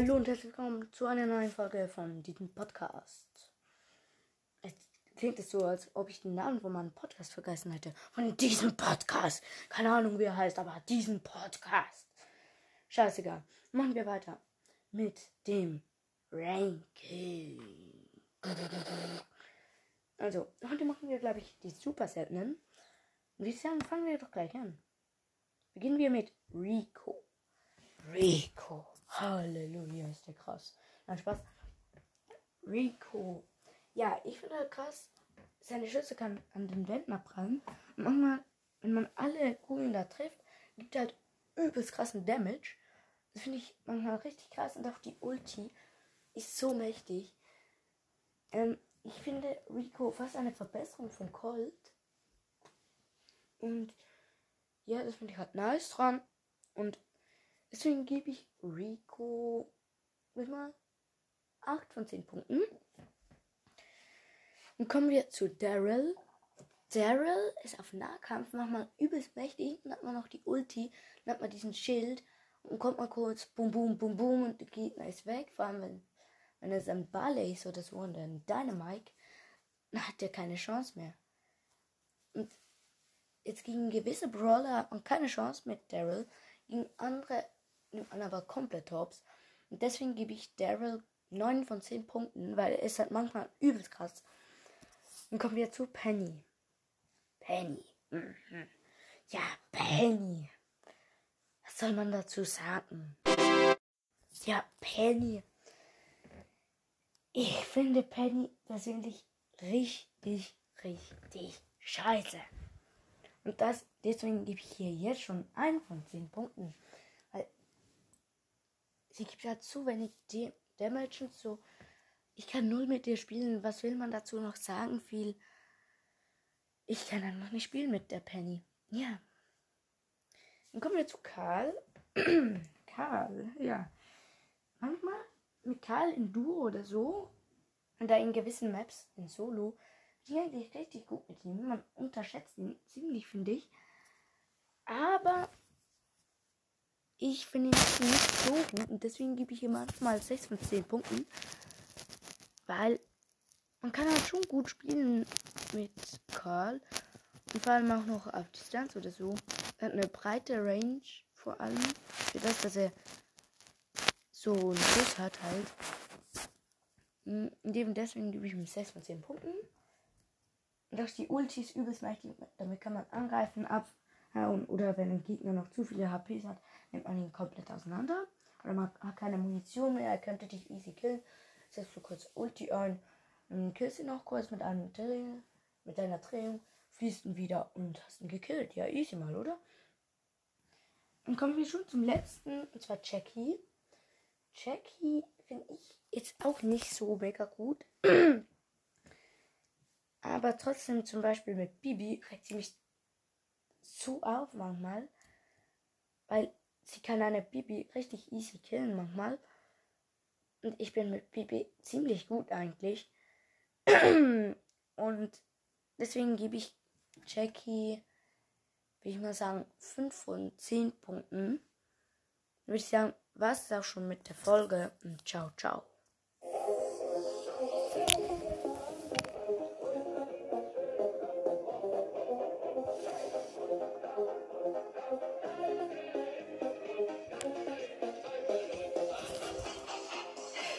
Hallo und herzlich willkommen zu einer neuen Folge von diesem Podcast. Es klingt es so, als ob ich den Namen von meinem Podcast vergessen hätte. Von diesem Podcast. Keine Ahnung, wie er heißt, aber diesen Podcast. Scheißegal. Machen wir weiter mit dem Ranking. Also, heute machen wir, glaube ich, die super seltenen. Und ich sagen, fangen wir doch gleich an. Beginnen wir mit Rico. Rico. Halleluja, ist der krass. Nein, Spaß. Rico. Ja, ich finde halt krass, seine Schüsse kann an den Wänden abprallen. Und manchmal, wenn man alle Kugeln da trifft, gibt er halt übelst krassen Damage. Das finde ich manchmal richtig krass. Und auch die Ulti ist so mächtig. Ähm, ich finde Rico fast eine Verbesserung von Colt. Und ja, das finde ich halt nice dran. Und Deswegen gebe ich Rico mal 8 von 10 Punkten. Dann kommen wir zu Daryl. Daryl ist auf Nahkampf manchmal übelst mächtig. Dann hat man noch die Ulti, dann hat man diesen Schild und kommt mal kurz bum bum bum bum und der Gegner ist weg. Vor allem wenn, wenn es ein Ballet ist oder so und ein Dynamite, dann hat er keine Chance mehr. Und jetzt gegen gewisse Brawler hat man keine Chance mit Daryl. Gegen andere nimmt man aber komplett Tops. Und deswegen gebe ich Daryl 9 von 10 Punkten, weil er ist halt manchmal übelst krass. Dann kommen wir zu Penny. Penny. Mhm. Ja, Penny. Was soll man dazu sagen? Ja, Penny. Ich finde Penny persönlich richtig, richtig scheiße. Und das, deswegen gebe ich hier jetzt schon 1 von 10 Punkten sie gibt ja zu wenig Damage und so. Ich kann null mit dir spielen. Was will man dazu noch sagen? Viel. Ich kann dann noch nicht spielen mit der Penny. Ja. Dann kommen wir zu Karl. Karl, ja. Manchmal mit Karl in Duo oder so. Und da in gewissen Maps in Solo. Die eigentlich richtig gut mit ihm. Man unterschätzt ihn ziemlich, finde ich. Aber ich finde ihn nicht so gut und deswegen gebe ich ihm manchmal 6 von 10 Punkten. Weil man kann halt schon gut spielen mit Karl. Und vor allem auch noch auf Distanz oder so. Er hat eine breite Range vor allem. Für das, dass er so einen Schuss hat halt. Und hm, deswegen gebe ich ihm 6 von 10 Punkten. Und auch die Ulti ist übelst mächtig. Damit kann man angreifen, abhauen. Oder wenn ein Gegner noch zu viele HPs hat, nimmt man ihn komplett auseinander. Oder man hat keine Munition mehr, er könnte dich easy killen. Setzt du kurz Ulti ein, dann killst ihn noch kurz mit einem Dreh, mit deiner Drehung, fließt ihn wieder und hast ihn gekillt. Ja, easy mal, oder? Dann kommen wir schon zum letzten, und zwar Jackie. Jackie finde ich jetzt auch nicht so mega gut. Aber trotzdem zum Beispiel mit Bibi regt sie mich zu auf manchmal, weil sie kann eine Bibi richtig easy killen manchmal. Und ich bin mit Bibi ziemlich gut eigentlich. Und deswegen gebe ich Jackie, will ich mal sagen, 5 von 10 Punkten. Dann würde ich sagen, war es auch schon mit der Folge und ciao, ciao.